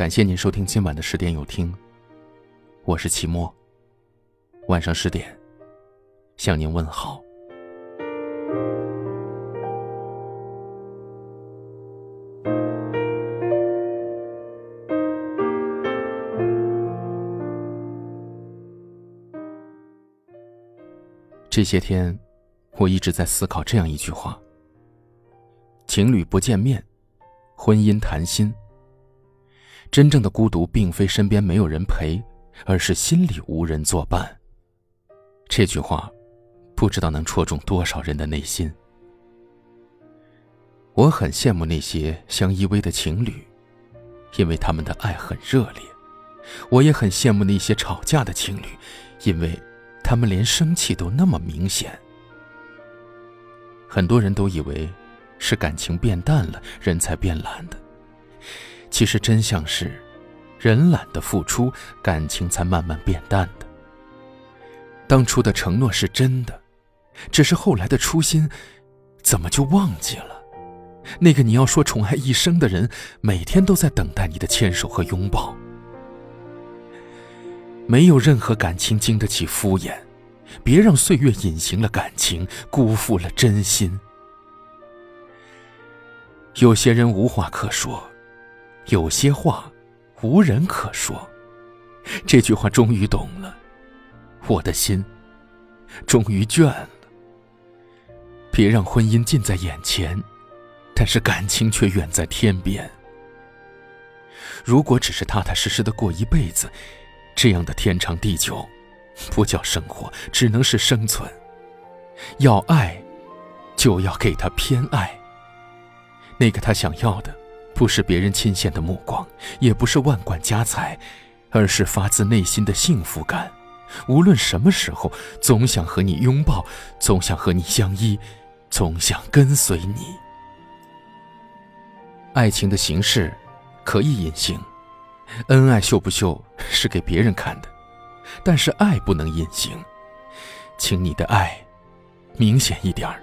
感谢您收听今晚的十点有听，我是齐墨。晚上十点，向您问好。这些天，我一直在思考这样一句话：情侣不见面，婚姻谈心。真正的孤独，并非身边没有人陪，而是心里无人作伴。这句话，不知道能戳中多少人的内心。我很羡慕那些相依偎的情侣，因为他们的爱很热烈；我也很羡慕那些吵架的情侣，因为。他们连生气都那么明显，很多人都以为是感情变淡了，人才变懒的。其实真相是，人懒得付出，感情才慢慢变淡的。当初的承诺是真的，只是后来的初心，怎么就忘记了？那个你要说宠爱一生的人，每天都在等待你的牵手和拥抱。没有任何感情经得起敷衍，别让岁月隐形了感情，辜负了真心。有些人无话可说，有些话无人可说。这句话终于懂了，我的心终于倦了。别让婚姻近在眼前，但是感情却远在天边。如果只是踏踏实实的过一辈子。这样的天长地久，不叫生活，只能是生存。要爱，就要给他偏爱。那个他想要的，不是别人倾羡的目光，也不是万贯家财，而是发自内心的幸福感。无论什么时候，总想和你拥抱，总想和你相依，总想跟随你。爱情的形式，可以隐形。恩爱秀不秀是给别人看的，但是爱不能隐形，请你的爱明显一点儿，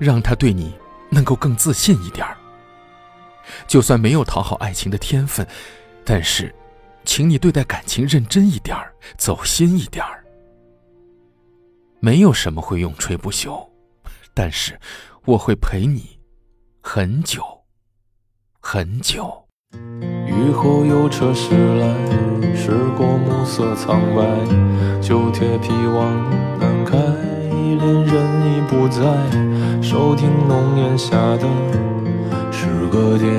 让他对你能够更自信一点儿。就算没有讨好爱情的天分，但是，请你对待感情认真一点儿，走心一点儿。没有什么会永垂不朽，但是我会陪你很久，很久。雨后有车驶来，驶过暮色苍白，旧铁皮往南开，恋人已不在。收听浓烟下的个电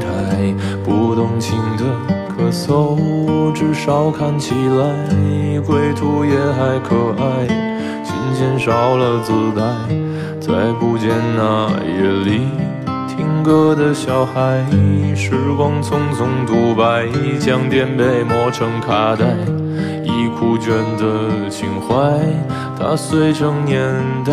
台，不动情的咳嗽，至少看起来归途也还可爱。琴弦少了姿态，再不见那夜里。听歌的小孩，时光匆匆独白，将颠沛磨成卡带，已枯卷的情怀，它碎成年代。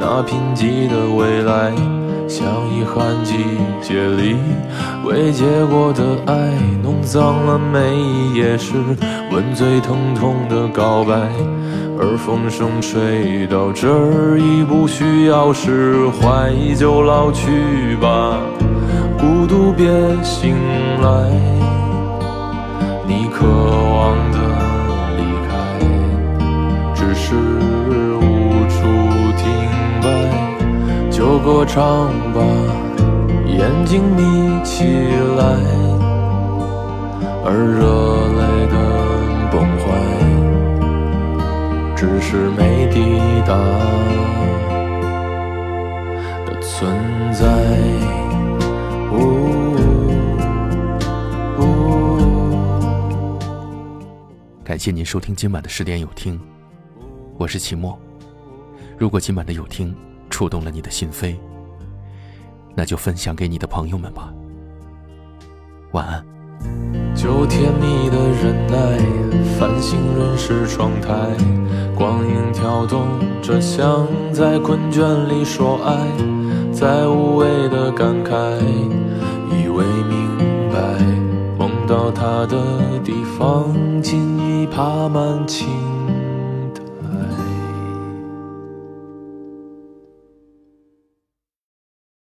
那贫瘠的未来。像遗憾季节里未结果的爱，弄脏了每一页诗吻最疼痛的告白。而风声吹到这儿，已不需要释怀，就老去吧，孤独别醒来，你渴望的歌唱吧，眼睛眯起来，而热泪的崩坏。只是没抵达的存在。感谢您收听今晚的十点有听，我是齐墨。如果今晚的有听触动了你的心扉，那就分享给你的朋友们吧。晚安。就甜蜜的忍耐，繁星润湿窗台，光影跳动着，像在困倦里说爱，在无谓的感慨，以为明白，梦到他的地方，尽已爬满青。